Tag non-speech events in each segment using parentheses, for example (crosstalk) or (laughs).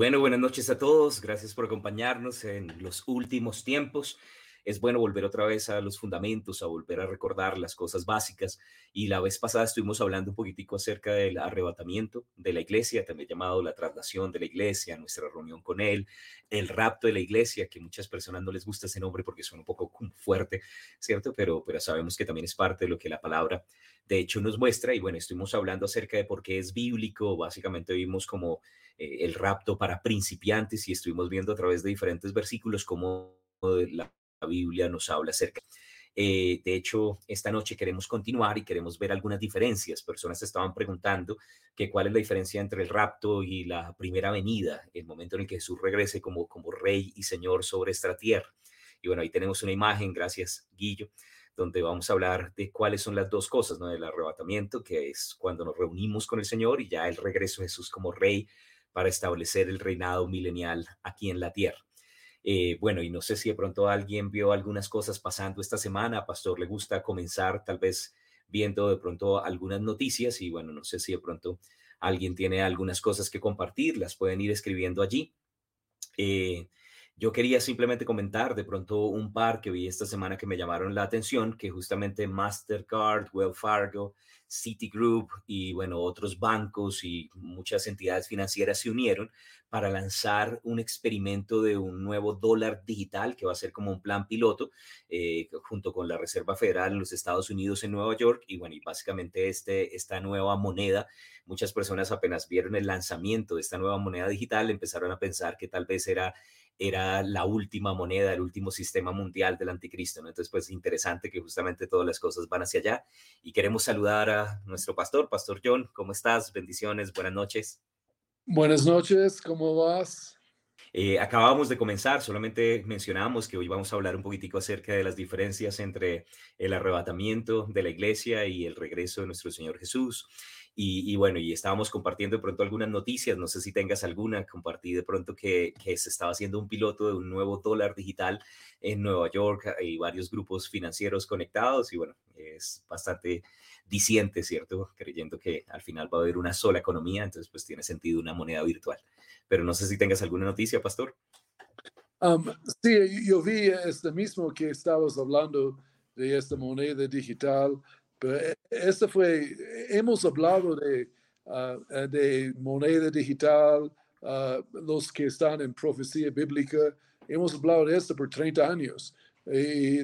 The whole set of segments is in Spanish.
Bueno, buenas noches a todos. Gracias por acompañarnos en los últimos tiempos es bueno volver otra vez a los fundamentos, a volver a recordar las cosas básicas. Y la vez pasada estuvimos hablando un poquitico acerca del arrebatamiento de la iglesia, también llamado la traslación de la iglesia, nuestra reunión con él, el rapto de la iglesia, que muchas personas no les gusta ese nombre porque suena un poco fuerte, ¿cierto? Pero, pero sabemos que también es parte de lo que la palabra de hecho nos muestra. Y bueno, estuvimos hablando acerca de por qué es bíblico. Básicamente vimos como eh, el rapto para principiantes y estuvimos viendo a través de diferentes versículos cómo la la Biblia nos habla acerca. Eh, de hecho, esta noche queremos continuar y queremos ver algunas diferencias. Personas estaban preguntando que cuál es la diferencia entre el rapto y la primera venida, el momento en el que Jesús regrese como, como rey y señor sobre esta tierra. Y bueno, ahí tenemos una imagen, gracias Guillo, donde vamos a hablar de cuáles son las dos cosas, ¿no? Del arrebatamiento, que es cuando nos reunimos con el Señor, y ya el regreso de Jesús como rey para establecer el reinado milenial aquí en la tierra. Eh, bueno, y no sé si de pronto alguien vio algunas cosas pasando esta semana. Pastor le gusta comenzar tal vez viendo de pronto algunas noticias y bueno, no sé si de pronto alguien tiene algunas cosas que compartir, las pueden ir escribiendo allí. Eh, yo quería simplemente comentar de pronto un par que vi esta semana que me llamaron la atención, que justamente Mastercard, Wells Fargo, Citigroup y bueno, otros bancos y muchas entidades financieras se unieron para lanzar un experimento de un nuevo dólar digital que va a ser como un plan piloto eh, junto con la Reserva Federal en los Estados Unidos en Nueva York. Y bueno, y básicamente este, esta nueva moneda, muchas personas apenas vieron el lanzamiento de esta nueva moneda digital, empezaron a pensar que tal vez era era la última moneda, el último sistema mundial del anticristo. ¿no? Entonces, pues interesante que justamente todas las cosas van hacia allá. Y queremos saludar a nuestro pastor, Pastor John. ¿Cómo estás? Bendiciones, buenas noches. Buenas noches, ¿cómo vas? Eh, acabamos de comenzar, solamente mencionamos que hoy vamos a hablar un poquitico acerca de las diferencias entre el arrebatamiento de la iglesia y el regreso de nuestro Señor Jesús. Y, bueno, y estábamos compartiendo de pronto algunas noticias, no sé si tengas alguna, compartí de pronto que, se estaba haciendo un piloto de un nuevo dólar digital en Nueva York y varios grupos financieros conectados y bueno, es bastante diciente, ¿cierto? Creyendo que al final va a haber una sola economía, entonces pues tiene sentido una moneda virtual. Pero no sé si tengas alguna noticia, Pastor. Um, sí, yo vi este mismo que estabas hablando de esta moneda digital pero eh, este fue, hemos hablado de, eh, de moneda digital, ah, los que están en profecía bíblica, hemos hablado de esto por 30 años. Y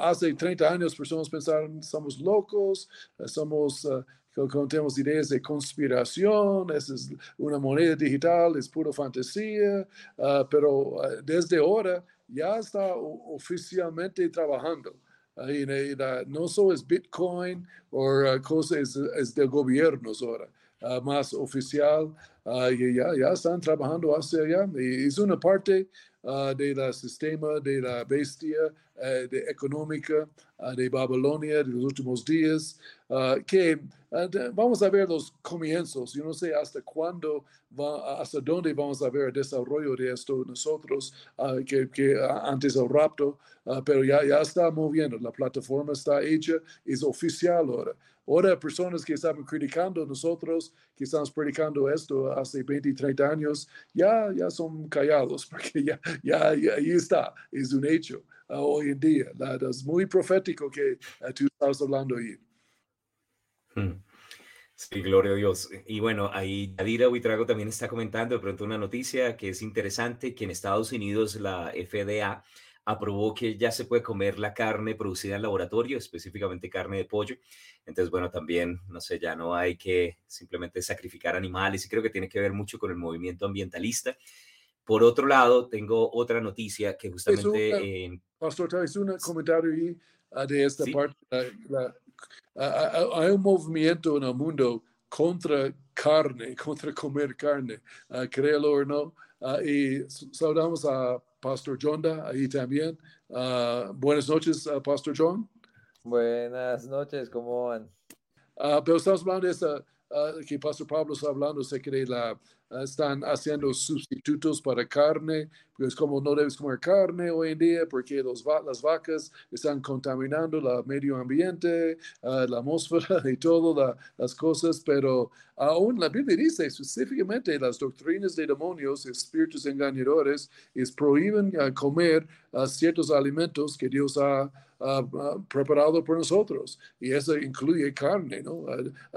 hace 30 años personas pensaron, somos locos, somos, uh, tenemos ideas de conspiración, es una moneda digital, es pura fantasía, pero desde ahora ya está oficialmente trabajando no solo es Bitcoin o uh, cosas, es, del gobierno ahora, uh, más oficial, uh, ya, ya están trabajando hacia allá. Y es una parte del sistema de la bestia eh, de económica de Babilonia de los últimos días, que vamos a ver los comienzos. Yo no sé hasta cuándo, va, hasta dónde vamos a ver el desarrollo de esto nosotros, que, que antes del rapto, pero ya, ya está moviendo. La plataforma está hecha, es oficial ahora. Ahora, personas que estaban criticando nosotros, que estamos predicando esto hace 20, 30 años, ya, ya son callados, (laughs) porque ya, ya, ya ahí está, es un hecho uh, hoy en día. Es muy profético que uh, tú estás hablando ahí. Hmm. Sí, gloria a Dios. Y bueno, ahí Yadira Huitrago también está comentando de pronto una noticia que es interesante, que en Estados Unidos la FDA aprobó que ya se puede comer la carne producida en laboratorio, específicamente carne de pollo. Entonces, bueno, también, no sé, ya no hay que simplemente sacrificar animales y creo que tiene que ver mucho con el movimiento ambientalista. Por otro lado, tengo otra noticia que justamente... Pastor, ¿es un comentario ahí ah, de esta parte? hay un movimiento en el mundo contra carne, (laughs) contra comer carne, uh, créelo o no. Ah, y saludamos a Pastor Jonda ahí también. Ah, buenas noches, uh, Pastor John. Buenas noches, ¿cómo van? Uh, pero estamos hablando de esa, que Pastor Pablo está hablando acerca de la, están haciendo sustitutos para carne, pues como no debes comer carne hoy en día porque los, las vacas están contaminando el medio ambiente, ah, la atmósfera (laughs) y todas las cosas, pero aún la Biblia dice específicamente las doctrinas de demonios, espíritus engañadores, es prohíben ah, comer ah, ciertos alimentos que Dios ha preparado por nosotros. Y eso incluye carne, ¿no?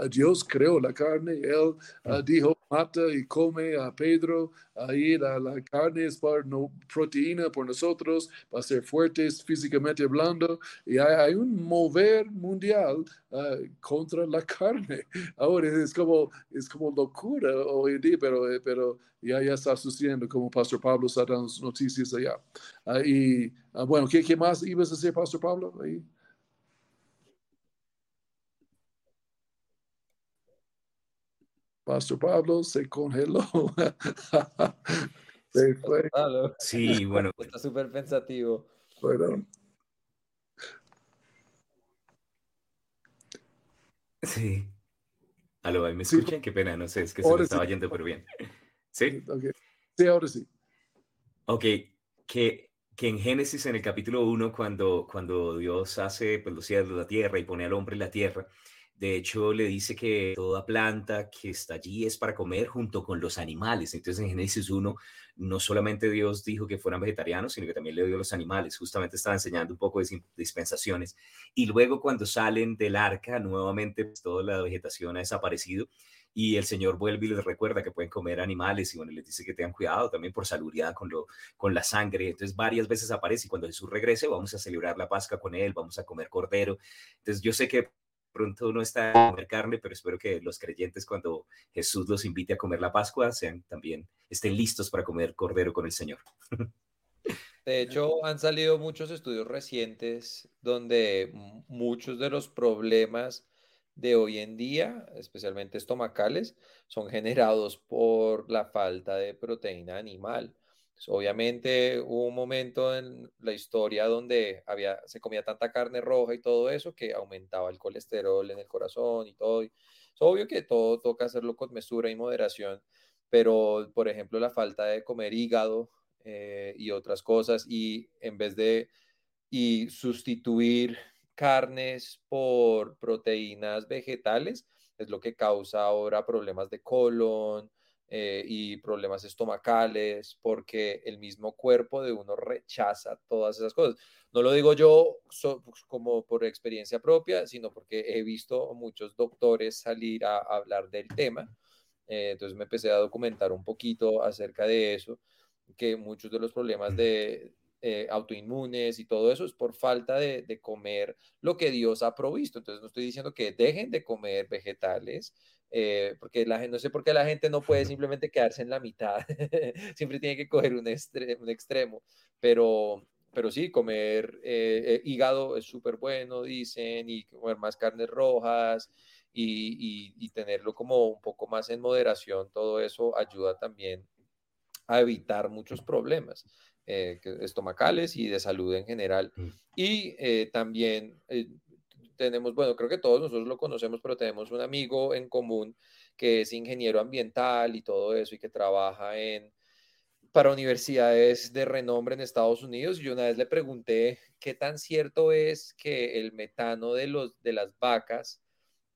Dios creó la carne, Él dijo, mata y come a Pedro, ahí la, la carne es para no, proteína por nosotros, para ser fuertes físicamente hablando, y hay, un mover mundial contra la (laughs) carne. Ahora es como, es como locura hoy en día, pero, pero ya, ya está sucediendo, como Pastor Pablo está dando noticias allá. y bueno, ¿qué, ¿qué, más ibas a decir, Pastor Pablo? Ahí. Pastor Pablo se congeló. (laughs) se fue. Sí, bueno. Está súper pensativo. Bueno. Sí. Aló, ¿me escuchan? Qué pena, no sé, es que se me estaba yendo pero bien. ¿Sí? Sí, ahora sí. Ok, que, que en Génesis, en el capítulo 1, cuando, cuando Dios hace pues, los cielos, la tierra y pone al hombre en la tierra, de hecho, le dice que toda planta que está allí es para comer junto con los animales. Entonces, en Génesis 1, no solamente Dios dijo que fueran vegetarianos, sino que también le dio los animales. Justamente estaba enseñando un poco de dispensaciones. Y luego, cuando salen del arca, nuevamente pues, toda la vegetación ha desaparecido y el Señor vuelve y les recuerda que pueden comer animales y bueno, les dice que tengan cuidado también por salubridad con, lo, con la sangre. Entonces varias veces aparece y cuando Jesús regrese vamos a celebrar la Pascua con él, vamos a comer cordero. Entonces yo sé que pronto uno está a comer carne, pero espero que los creyentes cuando Jesús los invite a comer la Pascua sean también estén listos para comer cordero con el Señor. (laughs) De hecho, han salido muchos estudios recientes donde muchos de los problemas de hoy en día, especialmente estomacales, son generados por la falta de proteína animal. Obviamente hubo un momento en la historia donde había, se comía tanta carne roja y todo eso que aumentaba el colesterol en el corazón y todo. es obvio que todo toca hacerlo con mesura y moderación, pero por ejemplo la falta de comer hígado eh, y otras cosas y en vez de y sustituir carnes por proteínas vegetales es lo que causa ahora problemas de colon, eh, y problemas estomacales, porque el mismo cuerpo de uno rechaza todas esas cosas. No lo digo yo pues, como por experiencia propia, sino porque he visto muchos doctores salir a, hablar del tema. Eh, entonces me empecé a documentar un poquito acerca de eso, que muchos de los problemas de, eh, autoinmunes y todo eso es por falta de, de, comer lo que Dios ha provisto. Entonces no estoy diciendo que dejen de comer vegetales, eh, porque la gente, no sé por qué la gente no puede simplemente quedarse en la mitad, (laughs) siempre tiene que coger un, un extremo, pero, pero sí, comer eh, eh, hígado es súper bueno, dicen, y comer más carnes rojas y, y, tenerlo como un poco más en moderación, todo eso ayuda también a evitar muchos problemas. estomacales y de salud en general. Mm. Y también tenemos, bueno, creo que todos nosotros lo conocemos, pero tenemos un amigo en común que es ingeniero ambiental y todo eso y que trabaja en para universidades de renombre en Estados Unidos. Y una vez le pregunté qué tan cierto es que el metano de, los, de las vacas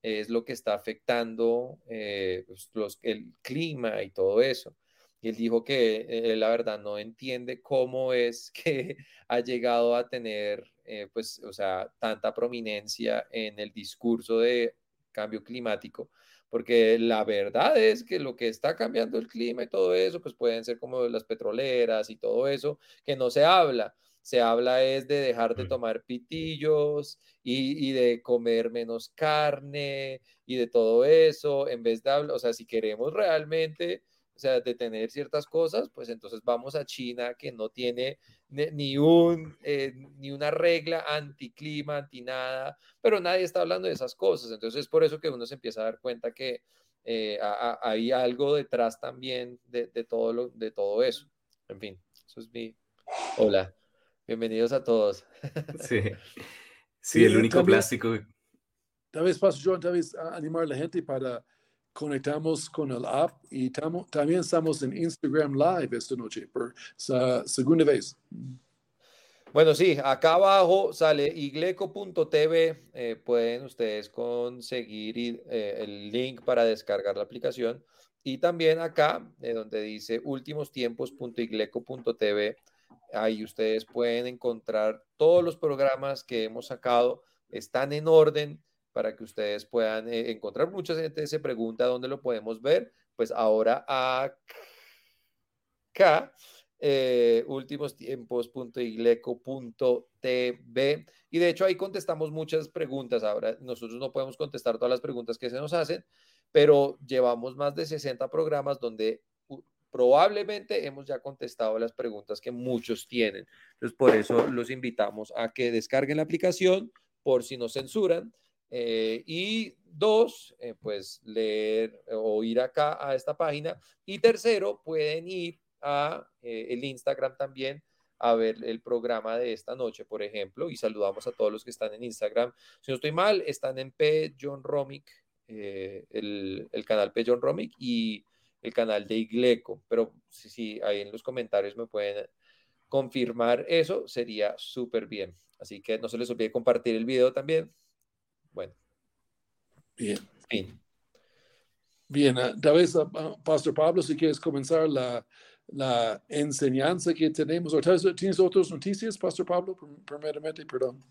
es lo que está afectando eh, pues, los, el clima y todo eso. Y él dijo que eh, la verdad no entiende cómo es (laughs) que ha llegado a tener eh, pues, o sea, tanta prominencia en el discurso de cambio climático, porque la verdad es que lo que está cambiando el clima y todo eso, pues pueden ser como las petroleras y todo eso, que no se habla. Se habla es de dejar de tomar pitillos y, y de comer menos carne y de todo eso, en vez de hablar, o sea, si queremos realmente o sea, de tener ciertas cosas, pues entonces vamos a China que no tiene ni, un, eh, ni una regla anticlima, anti nada, pero nadie está hablando de esas cosas. Entonces es por eso que uno se empieza a dar cuenta que eh, hay algo detrás también de, todo lo, de todo eso. En fin, eso es mi... Hola, bienvenidos a todos. (laughs) Sí, sí, el único plástico. Tal vez paso yo, tal vez animar a la gente para conectamos con el app y también estamos en Instagram Live esta noche por segunda vez. Bueno, sí, acá abajo sale igleco.tv. Eh, pueden ustedes conseguir eh, el link para descargar la aplicación. Y también acá, eh, donde dice últimostiempos.igleco.tv, ahí ustedes pueden encontrar todos los programas que hemos sacado. Están en orden para que ustedes puedan encontrar. Mucha gente se pregunta dónde lo podemos ver. Pues ahora acá eh, últimostiempos.igleco.tv. Y de hecho ahí contestamos muchas preguntas. Ahora nosotros no podemos contestar todas las preguntas que se nos hacen, pero llevamos más de 60 programas donde probablemente hemos ya contestado las preguntas que muchos tienen. Entonces, por eso los invitamos a que descarguen la aplicación por si nos censuran. Eh, y dos, eh, pues leer o ir acá a esta página. Y tercero, pueden ir a eh, el Instagram también a ver el programa de esta noche, por ejemplo, y saludamos a todos los que están en Instagram. Si no estoy mal, están en P. John Romic, eh, el, canal P. John Romic y el canal de Igleco, pero si, si ahí en los comentarios me pueden confirmar eso, sería súper bien. Así que no se les olvide compartir el video también. Bueno. Bien. Bien, uh, tal vez, uh, Pastor Pablo, si quieres comenzar la, la enseñanza que tenemos. ¿Tienes otras noticias, Pastor Pablo? Primeramente, perdón.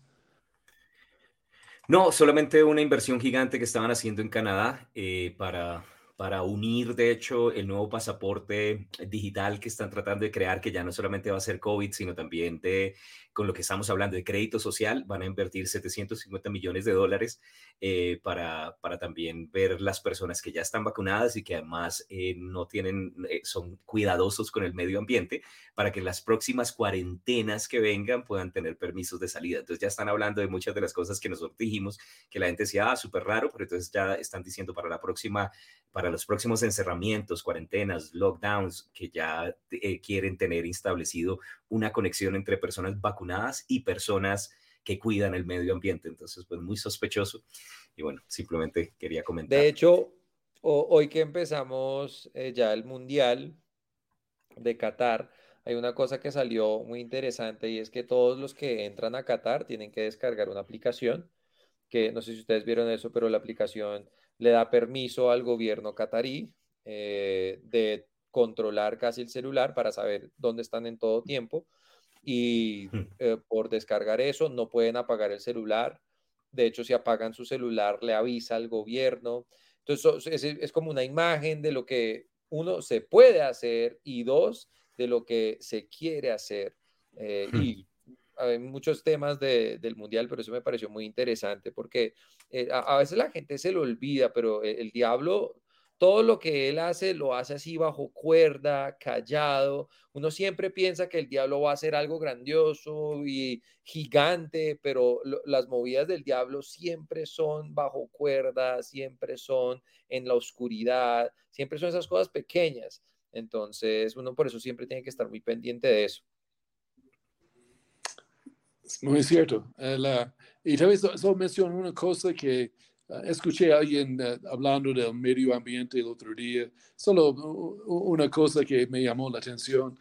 No, solamente una inversión gigante que estaban haciendo en Canadá eh, para para unir, de hecho, el nuevo pasaporte digital que están tratando de crear, que ya no solamente va a ser COVID, sino también de, con lo que estamos hablando de crédito social, van a invertir 750 millones de dólares eh, para, para también ver las personas que ya están vacunadas y que además eh, no tienen, eh, son cuidadosos con el medio ambiente, para que las próximas cuarentenas que vengan puedan tener permisos de salida. Entonces ya están hablando de muchas de las cosas que nosotros dijimos, que la gente decía, ah, súper raro, pero entonces ya están diciendo para la próxima para los próximos encerramientos, cuarentenas, lockdowns, que ya eh, quieren tener establecido una conexión entre personas vacunadas y personas que cuidan el medio ambiente. Entonces, pues muy sospechoso. Y bueno, simplemente quería comentar. De hecho, hoy que empezamos eh, ya el Mundial de Qatar, hay una cosa que salió muy interesante y es que todos los que entran a Qatar tienen que descargar una aplicación, que no sé si ustedes vieron eso, pero la aplicación le da permiso al gobierno catarí eh, de controlar casi el celular para saber dónde están en todo tiempo y hmm. eh, por descargar eso no pueden apagar el celular. De hecho, si apagan su celular, le avisa al gobierno. Entonces, es, como una imagen de lo que uno se puede hacer y dos, de lo que se quiere hacer. Eh, hmm. y hay muchos temas del mundial, pero eso me pareció muy interesante porque eh, a, veces la gente se lo olvida, pero el, el, diablo, todo lo que él hace, lo hace así bajo cuerda, callado. Uno siempre piensa que el diablo va a hacer algo grandioso y gigante, pero las movidas del diablo siempre son bajo cuerda, siempre son en la oscuridad, siempre son esas cosas pequeñas. Entonces, uno por eso siempre tiene que estar muy pendiente de eso. Muy cierto. Eh, y tal vez solo menciono una cosa que eh, escuché a alguien eh, hablando del medio ambiente el otro día, solo una cosa que me llamó la atención.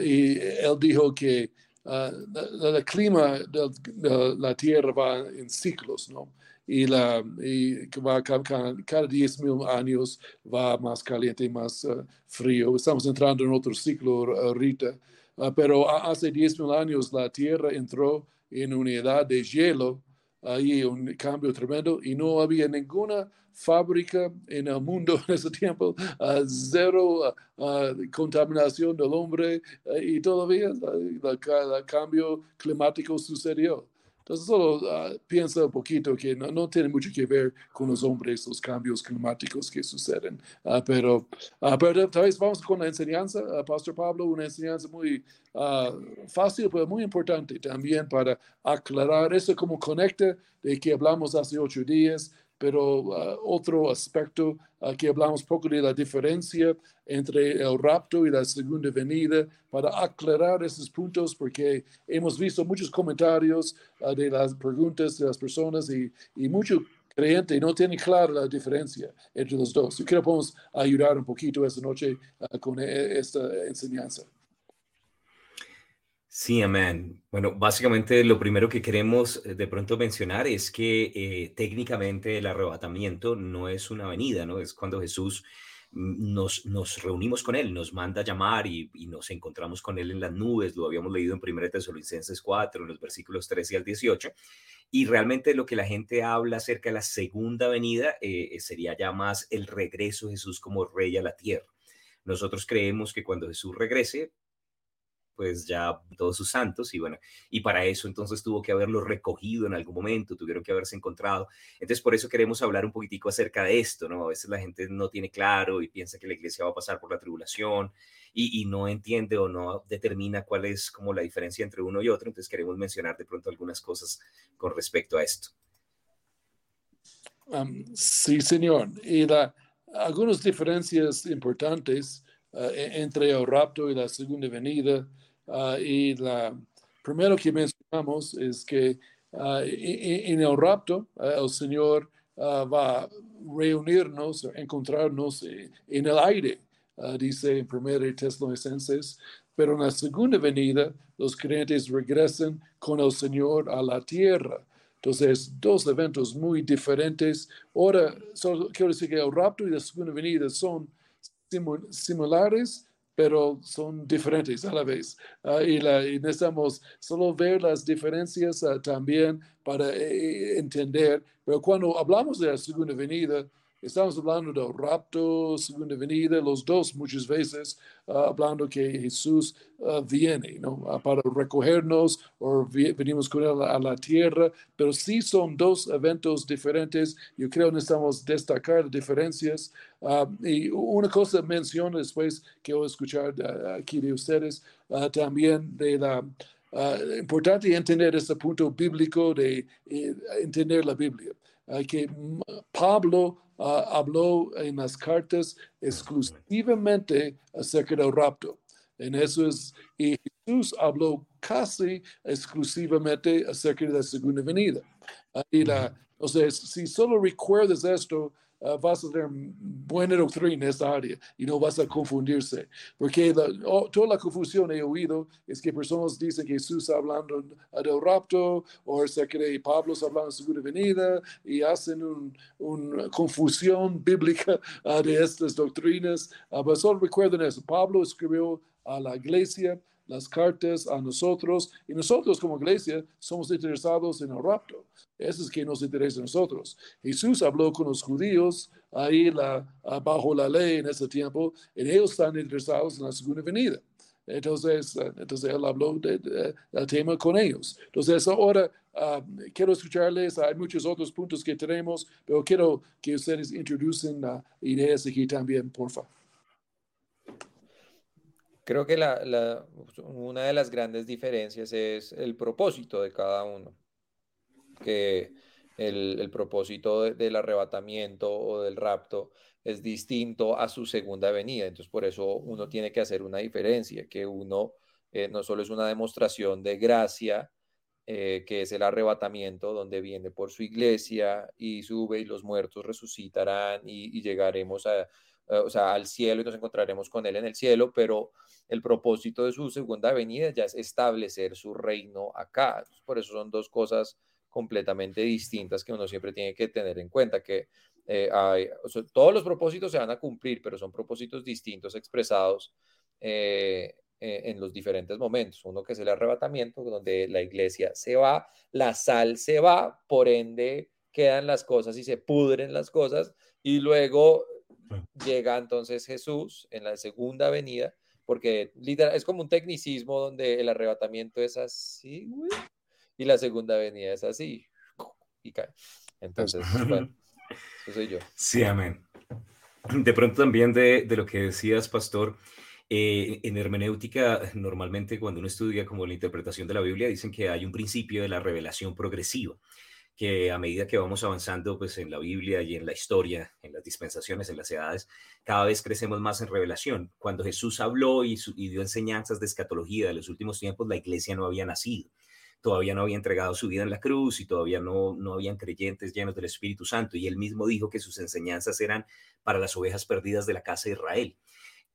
y él dijo que el clima de, la Tierra va en ciclos, ¿no? Y, la, y va cada, cada 10 mil años va más caliente, más frío. Estamos entrando en otro ciclo ahorita. Ah, pero hace 10.000 años la Tierra entró en una edad de hielo, ahí un cambio tremendo y no había ninguna fábrica en el mundo en ese tiempo, cero contaminación del hombre y todavía el cambio climático sucedió. Entonces, solo ah, piensa un poquito que no, tiene mucho que ver con los hombres, los cambios climáticos que suceden. Uh, pero, pero tal vez vamos con la enseñanza, Pastor Pablo, una enseñanza muy fácil, pero muy importante también para aclarar eso como conecta de que hablamos hace ocho días pero uh, otro aspecto, aquí hablamos poco de la diferencia entre el rapto y la segunda venida, para aclarar esos puntos, porque hemos visto muchos comentarios uh, de las preguntas de las personas y, y mucho creyente no tiene clara la diferencia entre los dos. Yo creo que podemos ayudar un poquito esta noche ah, con e, esta enseñanza. Sí, amén. Bueno, básicamente lo primero que queremos eh, de pronto mencionar es que eh, técnicamente el arrebatamiento no es una venida, ¿no? Es cuando Jesús nos, nos reunimos con Él, nos manda llamar y, nos encontramos con Él en las nubes, lo habíamos leído en 1 Tesalonicenses 4, en los versículos 13 al 18, y realmente lo que la gente habla acerca de la segunda venida eh, sería ya más el regreso de Jesús como rey a la tierra. Nosotros creemos que cuando Jesús regrese, pues ya todos sus santos y bueno, y para eso entonces tuvo que haberlo recogido en algún momento, tuvieron que haberse encontrado. Entonces por eso queremos hablar un poquitico acerca de esto, ¿no? A veces la gente no tiene claro y piensa que la iglesia va a pasar por la tribulación y, no entiende o no determina cuál es como la diferencia entre uno y otro. Entonces queremos mencionar de pronto algunas cosas con respecto a esto. sí, señor. Y la, algunas diferencias importantes uh, entre el rapto y la segunda venida Ah, y la primero que mencionamos es que ah, en el rapto ah, el Señor va a reunirnos, encontrarnos en el aire, dice en 1 Tesalonicenses, pero en la segunda venida los creyentes regresan con el Señor a la tierra. Entonces, dos eventos muy diferentes. Ahora, solo quiero decir que el rapto y la segunda venida son similares, pero son diferentes a la vez. Ah, y, necesitamos solo ver las diferencias ah, también para eh, entender. Pero cuando hablamos de la segunda venida, Estamos hablando del rapto, segunda venida, los dos muchas veces, ah, hablando que Jesús ah, viene ¿no? Ah, para recogernos o venimos con él a la tierra, pero sí son dos eventos diferentes. Yo creo que necesitamos destacar diferencias. y una cosa menciono después que voy a escuchar aquí de ustedes, también de la... importante entender este punto bíblico de eh, entender la Biblia. que Pablo Ah, habló en las cartas exclusivamente acerca del rapto. En eso es, y Jesús habló casi exclusivamente acerca de la segunda venida. Y la, entonces, si solo recuerdas esto, Ah, vas a tener buena doctrina en esta área y no vas a confundirse. Porque toda la confusión he oído es que personas dicen que Jesús está hablando del rapto o que Pablo está hablando de segunda venida y hacen una confusión (laughs) bíblica ah, de estas doctrinas. Uh, pero solo recuerden eso. Pablo escribió a la iglesia las cartas a nosotros y nosotros como iglesia somos interesados en el rapto. Eso es que nos interesa a nosotros. Jesús habló con los judíos ahí la, bajo la ley en ese tiempo y ellos están interesados en la segunda venida. Entonces, eh, entonces él habló del tema con ellos. Entonces, ahora ah, quiero escucharles. Hay muchos otros puntos que tenemos, pero quiero que ustedes introducen ideas aquí también, por favor. Creo que la, una de las grandes diferencias es el propósito de cada uno. Que el, propósito del arrebatamiento o del rapto es distinto a su segunda venida. Entonces, por eso uno tiene que hacer una diferencia, que uno eh, no solo es una demostración de gracia, eh, que es el arrebatamiento, donde viene por su iglesia y sube y los muertos resucitarán y llegaremos a, o sea, al cielo y nos encontraremos con Él en el cielo, pero el propósito de su segunda venida ya es establecer su reino acá. Por eso son dos cosas completamente distintas que uno siempre tiene que tener en cuenta, que eh, todos los propósitos se van a cumplir, pero son propósitos distintos expresados eh, en los diferentes momentos. Uno que es el arrebatamiento, donde la iglesia se va, la sal se va, por ende quedan las cosas y se pudren las cosas, y luego llega entonces Jesús en la segunda venida, porque literal, es como un tecnicismo donde el arrebatamiento es así, y la segunda venida es así, y cae. Entonces, bueno, (laughs) eso soy yo. Sí, amén. De pronto también de, de lo que decías, pastor, eh, en hermenéutica, normalmente cuando uno estudia como la interpretación de la Biblia, dicen que hay un principio de la revelación progresiva que a medida que vamos avanzando pues en la Biblia y en la historia, en las dispensaciones, en las edades, cada vez crecemos más en revelación. Cuando Jesús habló y, dio enseñanzas de escatología de los últimos tiempos, la iglesia no había nacido. todavía no había entregado su vida en la cruz y todavía no, no habían creyentes llenos del Espíritu Santo. Y él mismo dijo que sus enseñanzas eran para las ovejas perdidas de la casa de Israel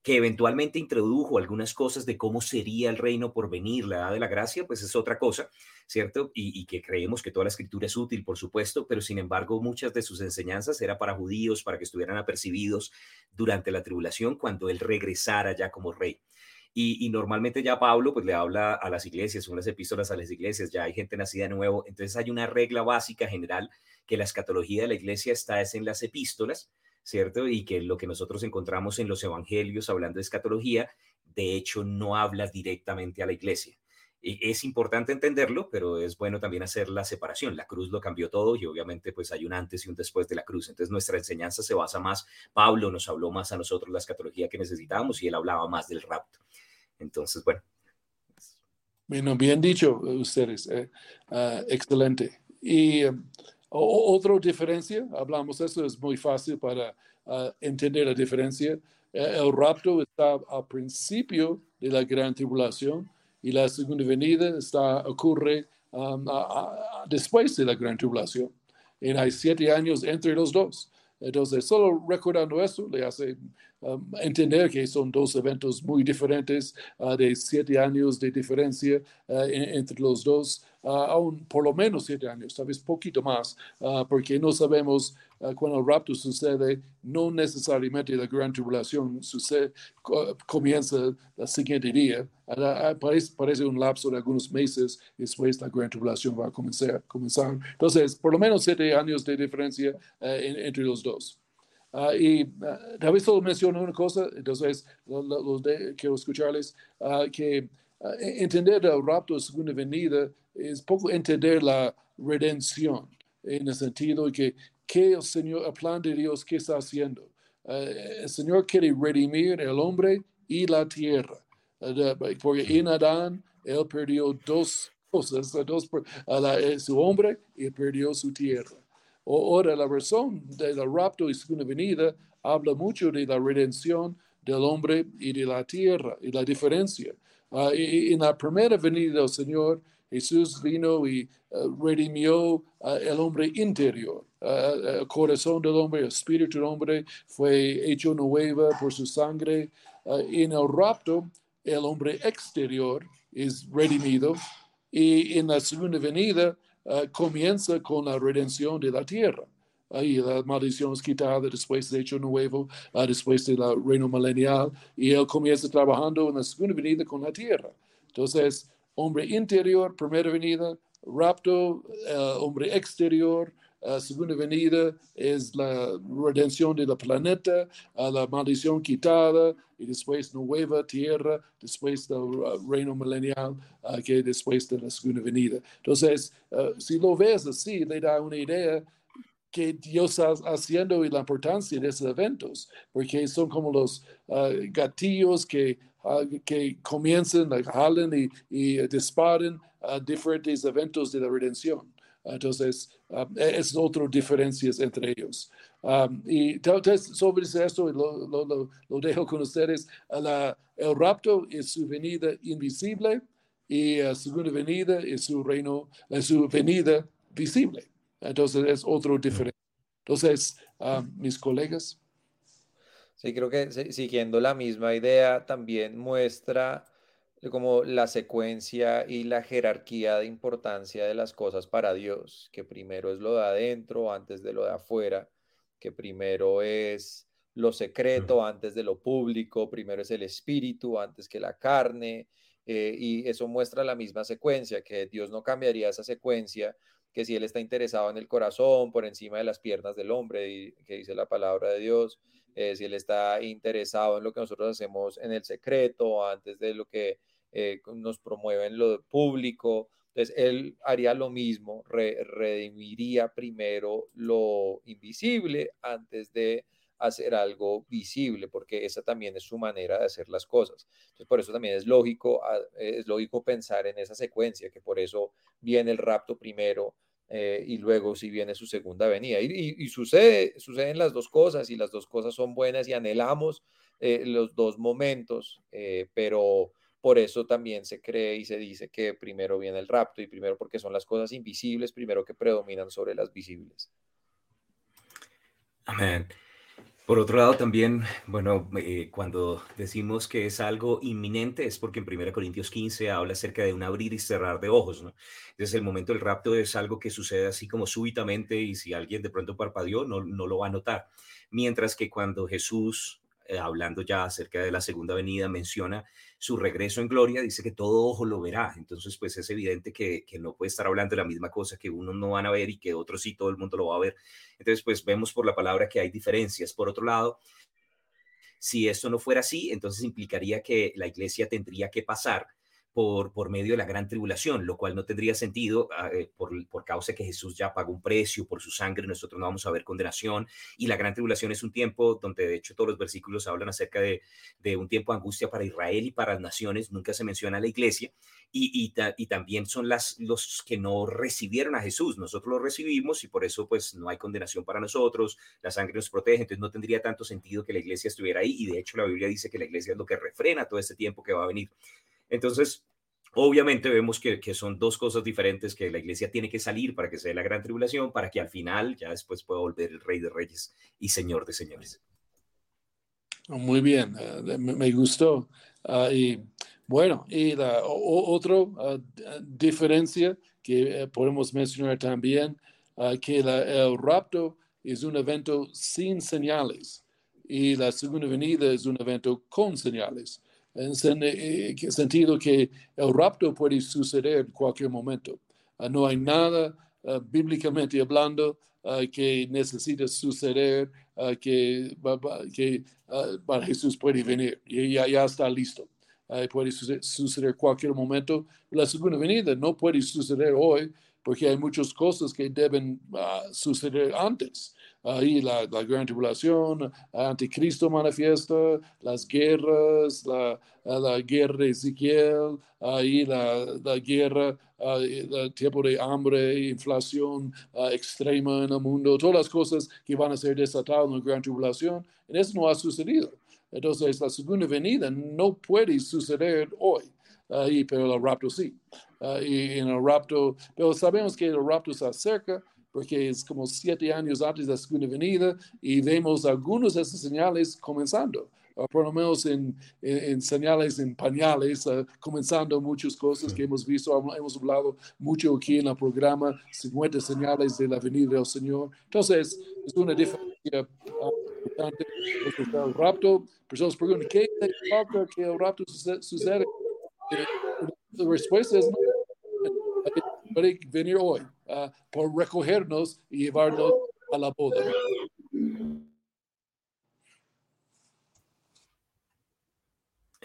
que eventualmente introdujo algunas cosas de cómo sería el reino por venir, la edad de la gracia, pues es otra cosa, ¿cierto? Y, que creemos que toda la escritura es útil, por supuesto, pero sin embargo muchas de sus enseñanzas era para judíos, para que estuvieran apercibidos durante la tribulación cuando él regresara ya como rey. Y, normalmente ya Pablo pues le habla a las iglesias, son las epístolas a las iglesias, ya hay gente nacida de nuevo, entonces hay una regla básica general que la escatología de la iglesia está es en las epístolas, ¿cierto? Y que lo que nosotros encontramos en los evangelios hablando de escatología, de hecho no habla directamente a la iglesia. Es importante entenderlo, pero es bueno también hacer la separación. La cruz lo cambió todo y obviamente pues hay un antes y un después de la cruz. Entonces nuestra enseñanza se basa más, Pablo nos habló más a nosotros la escatología que necesitábamos y él hablaba más del rapto. Entonces, bueno. Bueno, bien dicho ustedes, eh, ah, excelente. Y um, otra diferencia, hablamos eso, es muy fácil para ah, entender la diferencia. Eh, el rapto está al principio de la gran tribulación y la segunda venida está, ocurre um, después de la gran tribulación. Y hay siete años entre los dos. Entonces, solo recordando eso le hace um, entender que son dos eventos muy diferentes, uh, de siete años de diferencia uh, entre los dos. Ah, aún por lo menos siete años, tal vez poquito más, ah, porque no sabemos ah, cuando el rapto sucede, no necesariamente la gran tribulación sucede, comienza el siguiente día. Parece, parece, un lapso de algunos meses después la gran tribulación va a comenzar. comenzar. Entonces, por lo menos siete años de diferencia entre los dos. Y tal vez solo menciono una cosa, entonces quiero escucharles, que entender el rapto de segunda venida es poco entender la redención, en el sentido de que, que el Señor, el plan de Dios, ¿qué está haciendo? El Señor quiere redimir el hombre y la tierra, porque en Adán él perdió dos cosas, dos, eh, su hombre y perdió su tierra. Ahora, la razón del rapto y segunda venida habla mucho de la redención del hombre y de la tierra y la diferencia. Ah, en la primera venida del Señor, Jesús vino y uh, redimió uh, el hombre interior. Uh, el corazón del hombre, el espíritu del hombre fue hecho nueva por su sangre. en el rapto, el hombre exterior es redimido y en la segunda venida comienza con la redención de la tierra. Ahí la maldición es quitada después de hecho nuevo, después del reino milenial, y él comienza trabajando en la segunda venida con la tierra. Entonces, hombre interior, primera venida, rapto, eh, hombre exterior, uh, segunda venida es la redención del planeta, la maldición quitada y después nueva tierra, después del reino milenial, que después de la segunda venida. Entonces, si lo ves así, le da una idea que Dios está haciendo y la importancia de esos eventos, porque son como los gatillos que que comiencen, jalen y, y disparen a diferentes eventos de la redención. Entonces, um, e, es otra diferencias entre ellos. Um, y sobre esto, lo, lo, lo, dejo con ustedes. La, el rapto es su venida invisible y la segunda venida es su reino, es su venida visible. Entonces, es otro diferente. Entonces, um, mis colegas. Sí, creo que siguiendo la misma idea también muestra como la secuencia y la jerarquía de importancia de las cosas para Dios, que primero es lo de adentro antes de lo de afuera, que primero es lo secreto antes de lo público, primero es el espíritu antes que la carne, eh, y eso muestra la misma secuencia, que Dios no cambiaría esa secuencia, que si Él está interesado en el corazón por encima de las piernas del hombre, y, que dice la palabra de Dios, eh, si él está interesado en lo que nosotros hacemos en el secreto, antes de lo que eh, nos promueve en lo público. Entonces, él haría lo mismo, redimiría primero lo invisible antes de hacer algo visible, porque esa también es su manera de hacer las cosas. Entonces, por eso también es lógico, ah, es lógico pensar en esa secuencia, que por eso viene el rapto primero, eh, y luego si viene su segunda venida. Y, sucede, suceden las dos cosas y las dos cosas son buenas y anhelamos eh, los dos momentos, eh, pero, por eso también se cree y se dice que primero viene el rapto y primero porque son las cosas invisibles, primero que predominan sobre las visibles. Amén. Por otro lado, también, bueno, eh, cuando decimos que es algo inminente es porque en 1 Corintios 15 habla acerca de un abrir y cerrar de ojos, ¿no? Entonces el momento del rapto es algo que sucede así como súbitamente y si alguien de pronto parpadeó, no, no lo va a notar. Mientras que cuando Jesús eh, hablando ya acerca de la segunda venida, menciona su regreso en gloria, dice que todo ojo lo verá. Entonces, pues es evidente que, que, no puede estar hablando de la misma cosa que unos no van a ver y que otros sí, todo el mundo lo va a ver. Entonces, pues vemos por la palabra que hay diferencias. Por otro lado, si esto no fuera así, entonces implicaría que la iglesia tendría que pasar por, por medio de la gran tribulación, lo cual no tendría sentido ah, eh, por, por causa que Jesús ya pagó un precio por su sangre, nosotros no vamos a ver condenación y la gran tribulación es un tiempo donde de hecho todos los versículos hablan acerca de, de un tiempo de angustia para Israel y para las naciones, nunca se menciona la iglesia y, y, también son las, los que no recibieron a Jesús, nosotros lo recibimos y por eso pues no hay condenación para nosotros, la sangre nos protege, entonces no tendría tanto sentido que la iglesia estuviera ahí y de hecho la Biblia dice que la iglesia es lo que refrena todo este tiempo que va a venir. Entonces, obviamente vemos que, son dos cosas diferentes, que la iglesia tiene que salir para que sea la gran tribulación, para que al final ya después pueda volver el rey de reyes y señor de señores. Muy bien, eh, me, gustó. Ah, y bueno, y la otra ah, diferencia que eh, podemos mencionar también, uh, que el rapto es un evento sin señales y la segunda venida es un evento con señales en el eh, sentido que el rapto puede suceder en cualquier momento. Ah, no hay nada ah, bíblicamente hablando ah, que necesita suceder que, que para Jesús puede venir y ya, ya está listo. puede suceder, cualquier momento. La segunda venida no puede suceder hoy porque hay muchas cosas que deben suceder antes ahí la, la, gran tribulación, anticristo manifiesta, las guerras, la, la guerra de Ezequiel, ahí la, la guerra, el tiempo de hambre, inflación extrema en el mundo, todas las cosas que van a ser desatadas en la gran tribulación, y eso no ha sucedido. Entonces, la segunda venida no puede suceder hoy, ahí, pero el rapto sí. y en el rapto, pero sabemos que el rapto se acerca, porque es como siete años antes de la segunda venida y vemos algunos de esas señales comenzando. por lo menos en, en, señales en pañales, uh, comenzando muchas cosas que hemos visto, hemos hablado mucho aquí en el programa, 50 señales de la venida del Señor. Entonces, es una diferencia uh, importante. El rapto, personas preguntan, ¿qué falta que el rapto suceda? La respuesta es no puede venir hoy uh, por recogernos y llevarnos a la boda.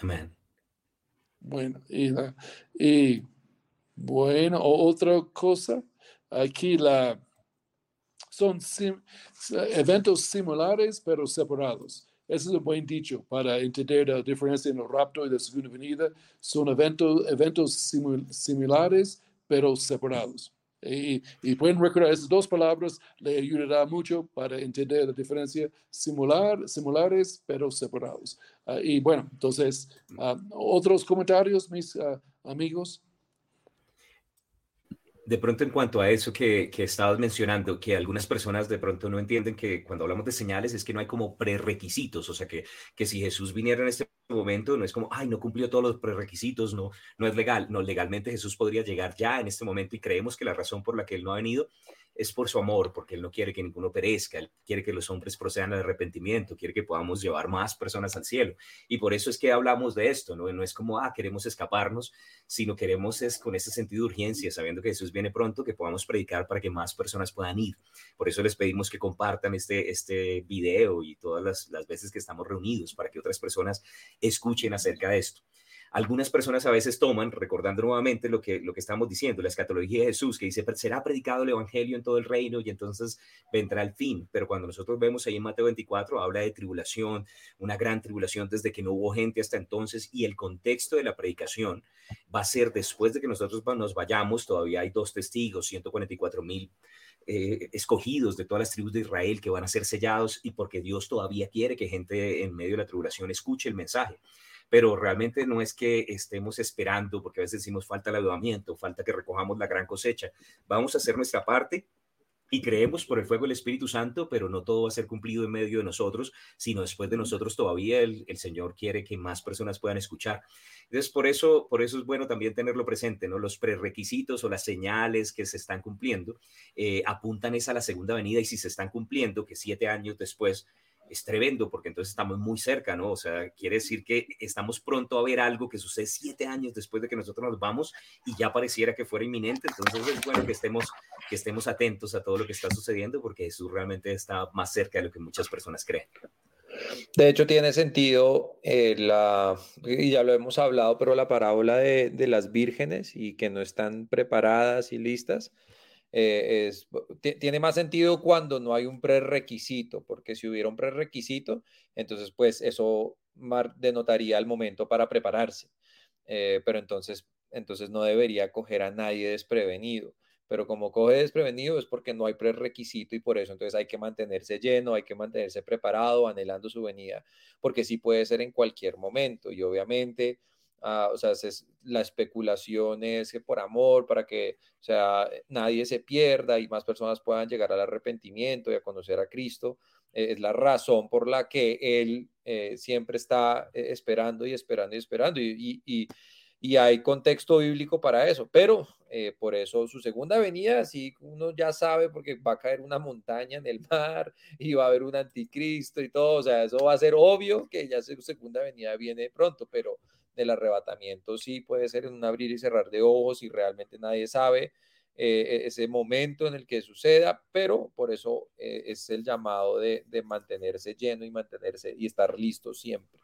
Amén. Bueno, y, y bueno, otra cosa, aquí la son eventos similares pero separados. Ese es un buen dicho para entender la diferencia en el rapto y la segunda venida. Son eventos, eventos similares pero separados. Y, pueden recordar esas dos palabras, le ayudará mucho para entender la diferencia similar, similares, pero separados. Ah, y bueno, entonces, ah, otros comentarios, mis ah, amigos de pronto en cuanto a eso que, que, estabas mencionando, que algunas personas de pronto no entienden que cuando hablamos de señales es que no hay como prerequisitos, o sea que, que si Jesús viniera en este momento no es como, ay, no cumplió todos los prerequisitos, no, no es legal, no, legalmente Jesús podría llegar ya en este momento y creemos que la razón por la que él no ha venido es por su amor, porque Él no quiere que ninguno perezca, Él quiere que los hombres procedan al arrepentimiento, quiere que podamos llevar más personas al cielo. Y por eso es que hablamos de esto, ¿no? No es como, ah, queremos escaparnos, sino queremos es con ese sentido de urgencia, sabiendo que Jesús viene pronto, que podamos predicar para que más personas puedan ir. Por eso les pedimos que compartan este, este video y todas las, las veces que estamos reunidos para que otras personas escuchen acerca de esto algunas personas a veces toman, recordando nuevamente lo que, lo que estamos diciendo, la escatología de Jesús, que dice, será predicado el Evangelio en todo el reino y entonces vendrá el fin. Pero cuando nosotros vemos ahí en Mateo 24, habla de tribulación, una gran tribulación desde que no hubo gente hasta entonces y el contexto de la predicación va a ser después de que nosotros nos vayamos, todavía hay dos testigos, 144 mil. Eh, escogidos de todas las tribus de Israel que van a ser sellados y porque Dios todavía quiere que gente en medio de la tribulación escuche el mensaje. pero realmente no es que estemos esperando, porque a veces decimos falta el avivamiento, falta que recojamos la gran cosecha. Vamos a hacer nuestra parte y creemos por el fuego del Espíritu Santo, pero no todo va a ser cumplido en medio de nosotros, sino después de nosotros todavía el, Señor quiere que más personas puedan escuchar. Entonces, por eso, por eso es bueno también tenerlo presente, ¿no? Los prerequisitos o las señales que se están cumpliendo eh, apuntan esa a la segunda venida y si se están cumpliendo, que siete años después es tremendo porque entonces estamos muy cerca, ¿no? O sea, quiere decir que estamos pronto a ver algo que sucede siete años después de que nosotros nos vamos y ya pareciera que fuera inminente. Entonces es bueno que estemos, que estemos atentos a todo lo que está sucediendo porque Jesús realmente está más cerca de lo que muchas personas creen. De hecho, tiene sentido eh, la, y ya lo hemos hablado, pero la parábola de, de las vírgenes y que no están preparadas y listas eh, es, tiene más sentido cuando no hay un prerequisito, porque si hubiera un prerequisito, entonces pues eso denotaría el momento para prepararse, eh, pero entonces, entonces no debería coger a nadie desprevenido. Pero como coge desprevenido es porque no hay prerequisito y por eso entonces hay que mantenerse lleno, hay que mantenerse preparado, anhelando su venida, porque sí puede ser en cualquier momento y obviamente Ah, o sea, es, la especulación es que por amor, para que, o sea, nadie se pierda y más personas puedan llegar al arrepentimiento y a conocer a Cristo, eh, es la razón por la que Él eh, siempre está eh, esperando y esperando y esperando. Y, y, y, hay contexto bíblico para eso, pero por eso su segunda venida, sí, uno ya sabe porque va a caer una montaña en el mar (laughs) y va a haber un anticristo y todo, o sea, eso va a ser obvio que ya su segunda venida viene pronto, pero del arrebatamiento sí puede ser en un abrir y cerrar de ojos y realmente nadie sabe eh, e-, ese momento en el que suceda, pero por eso eh, es el llamado de, de, mantenerse lleno y mantenerse y estar listo siempre.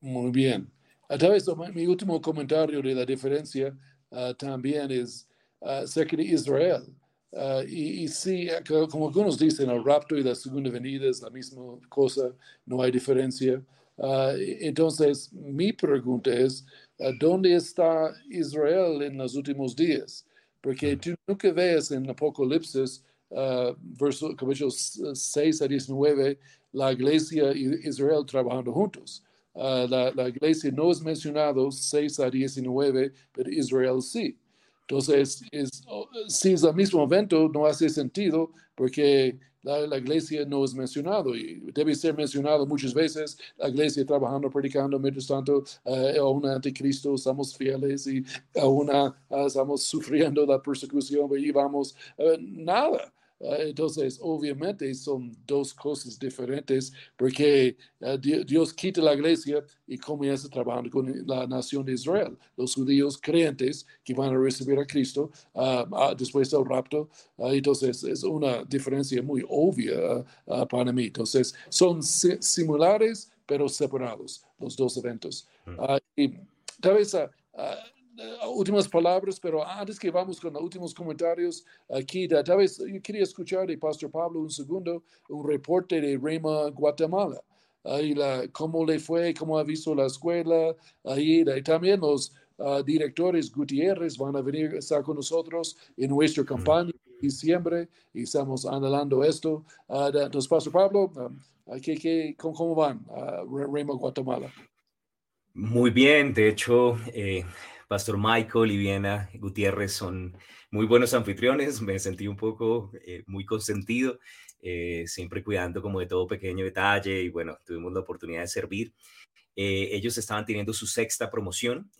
Muy bien. A través de mi último comentario de la diferencia uh, también es uh, de Israel. Uh, y, y, sí, como algunos dicen, el rapto y la segunda venida es la misma cosa, no hay diferencia. Ah, entonces, mi pregunta es, ah, ¿dónde está Israel en los últimos días? Porque tú nunca ves en Apocalipsis, uh, verso, capítulos 6 a 19, la iglesia y Israel trabajando juntos. la, la, iglesia no es mencionado 6 a 19, pero Israel sí. Entonces, es, oh, si es el mismo evento, no hace sentido porque la, iglesia no es mencionado y debe ser mencionado muchas veces. La iglesia trabajando, predicando, mientras tanto, uh, a un anticristo estamos fieles y aún uh, estamos sufriendo la persecución y vamos, uh, nada. Ah, entonces, obviamente son dos cosas diferentes porque ah, Dios quita la iglesia y comienza trabajando con la nación de Israel, los judíos creyentes que van a recibir a Cristo uh, después del rapto. entonces, es una diferencia muy obvia para mí. Entonces, son similares pero separados los dos eventos. Mm. y tal vez últimas palabras, pero antes que vamos con los últimos comentarios, aquí tal vez yo quería escuchar de Pastor Pablo un segundo, un reporte de Rema, Guatemala. Ahí la, cómo le fue, cómo ha visto la escuela, ahí también los ah, directores Gutiérrez van a venir a estar con nosotros en nuestra campaña en diciembre y estamos anhelando esto. Uh, entonces, Pastor Pablo, uh, ¿qué, qué, cómo, cómo, van Rema, Guatemala? Muy bien, de hecho, eh, Pastor Michael y Viena Gutiérrez son muy buenos anfitriones, me sentí un poco eh, muy consentido, eh, siempre cuidando como de todo pequeño detalle y bueno, tuvimos la oportunidad de servir. Eh, ellos estaban teniendo su sexta promoción,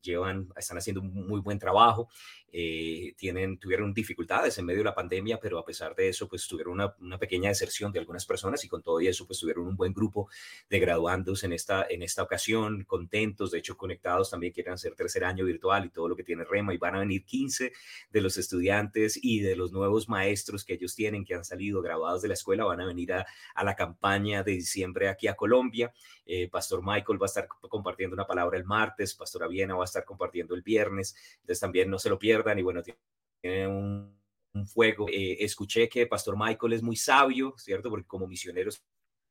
llevan, están haciendo un muy buen trabajo. Eh, tienen, tuvieron dificultades en medio de la pandemia, pero a pesar de eso, pues tuvieron una, pequeña deserción de algunas personas y con todo eso, pues tuvieron un buen grupo de graduandos en esta, en esta ocasión, contentos, de hecho conectados, también quieren hacer tercer año virtual y todo lo que tiene Rema y van a venir 15 de los estudiantes y de los nuevos maestros que ellos tienen, que han salido graduados de la escuela, van a venir a, a la campaña de diciembre aquí a Colombia. Eh, Pastor Michael va a estar compartiendo una palabra el martes, Pastor Aviena va a estar compartiendo el viernes, entonces también no se lo pierdan y bueno, tiene un, fuego. Eh, escuché que Pastor Michael es muy sabio, ¿cierto? Porque como misionero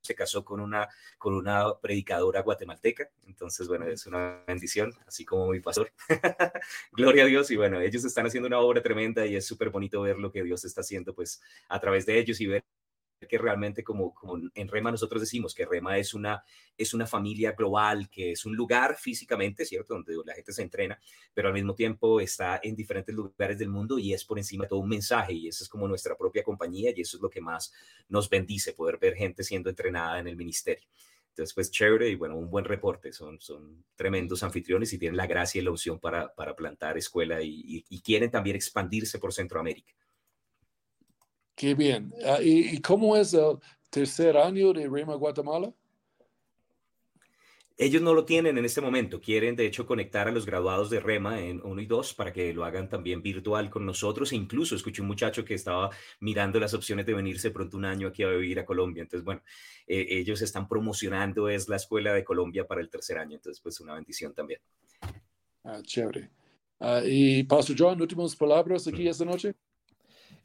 se casó con una, con una predicadora guatemalteca, entonces bueno, es una bendición, así como mi pastor. (laughs) Gloria a Dios y bueno, ellos están haciendo una obra tremenda y es súper bonito ver lo que Dios está haciendo pues a través de ellos y ver que realmente como, como en Rema nosotros decimos que Rema es una, es una familia global, que es un lugar físicamente, ¿cierto? Donde la gente se entrena, pero al mismo tiempo está en diferentes lugares del mundo y es por encima todo un mensaje y eso es como nuestra propia compañía y eso es lo que más nos bendice, poder ver gente siendo entrenada en el ministerio. Entonces, pues chévere y bueno, un buen reporte. Son, son tremendos anfitriones y tienen la gracia y la opción para, para plantar escuela y, y quieren también expandirse por Centroamérica. Qué bien. Ah, ¿y, cómo es el tercer año de Rema Guatemala? Ellos no lo tienen en este momento. Quieren, de hecho, conectar a los graduados de REMA en 1 y 2 para que lo hagan también virtual con nosotros. E incluso escuché un muchacho que estaba mirando las opciones de venirse pronto un año aquí a vivir a Colombia. Entonces, bueno, eh, ellos están promocionando, es la escuela de Colombia para el tercer año. Entonces, pues una bendición también. Ah, chévere. Ah, y Pastor John, últimas palabras aquí esta noche.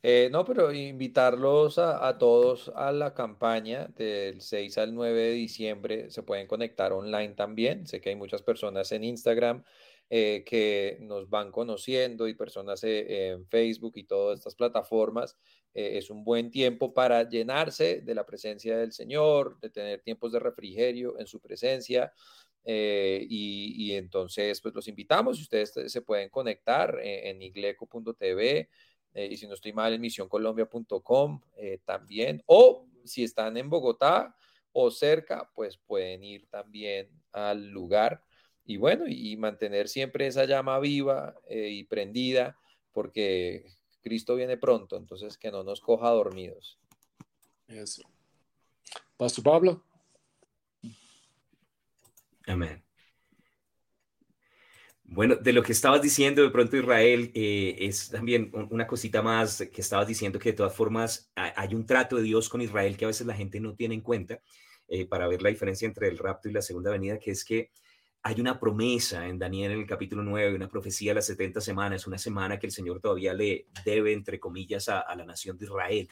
Eh, no, pero invitarlos a, todos a la campaña del 6 al 9 de diciembre. Se pueden conectar online también. Sé que hay muchas personas en Instagram eh, que nos van conociendo y personas eh, en Facebook y todas estas plataformas. es un buen tiempo para llenarse de la presencia del Señor, de tener tiempos de refrigerio en su presencia. y, entonces, pues los invitamos. Ustedes se pueden conectar en igleco.tv eh, y si no estoy mal, en misioncolombia.com eh, también. O si están en Bogotá o cerca, pues pueden ir también al lugar. Y bueno, y mantener siempre esa llama viva eh, y prendida, porque Cristo viene pronto, entonces que no nos coja dormidos. Eso. Pastor Pablo. Amén. Bueno, de lo que estabas diciendo de pronto Israel, eh, es también una cosita más que estabas diciendo que de todas formas hay un trato de Dios con Israel que a veces la gente no tiene en cuenta eh, para ver la diferencia entre el rapto y la segunda venida, que es que hay una promesa en Daniel en el capítulo 9, una profecía de las 70 semanas, una semana que el Señor todavía le debe, entre comillas, a, a la nación de Israel.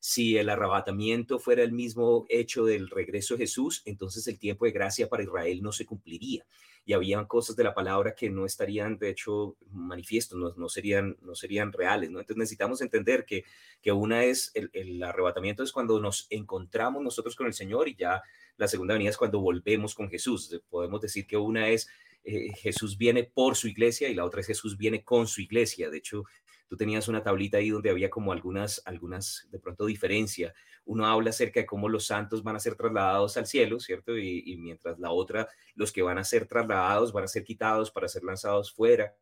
Si el arrebatamiento fuera el mismo hecho del regreso de Jesús, entonces el tiempo de gracia para Israel no se cumpliría y habían cosas de la palabra que no estarían, de hecho, manifiestos, no, no serían, no serían reales, ¿no? Entonces necesitamos entender que, que una es el, el, arrebatamiento es cuando nos encontramos nosotros con el Señor y ya la segunda venida es cuando volvemos con Jesús. Podemos decir que una es eh, Jesús viene por su iglesia y la otra es Jesús viene con su iglesia. De hecho, tú tenías una tablita ahí donde había como algunas, algunas de pronto diferencia. Uno habla acerca de cómo los santos van a ser trasladados al cielo, ¿cierto? Y, mientras la otra, los que van a ser trasladados van a ser quitados para ser lanzados fuera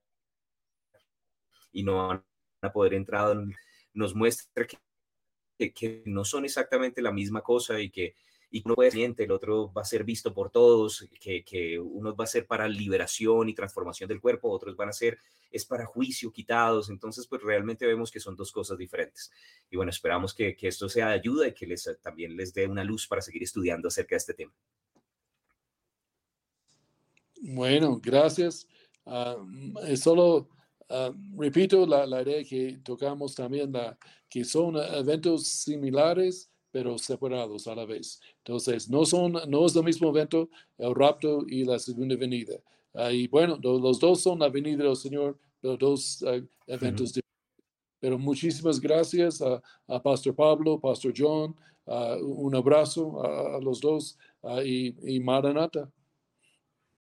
y no van a poder entrar. Nos muestra que, que no son exactamente la misma cosa y que y uno puede ser el otro va a ser visto por todos, que, que unos va a ser para liberación y transformación del cuerpo, otros van a ser es para juicio quitados, entonces pues realmente vemos que son dos cosas diferentes. Y bueno, esperamos que, que esto sea de ayuda y que les, también les dé una luz para seguir estudiando acerca de este tema. Bueno, gracias. Uh, solo uh, repito la, la, idea que tocamos también, la, que son eventos similares pero separados a la vez. Entonces, no, son, no es el mismo evento, el rapto y la segunda venida. Uh, y bueno, los dos son la venida del Señor, pero dos uh, eventos diferentes. Pero muchísimas gracias a, a, Pastor Pablo, Pastor John, uh, un abrazo a, a los dos y, y Maranata.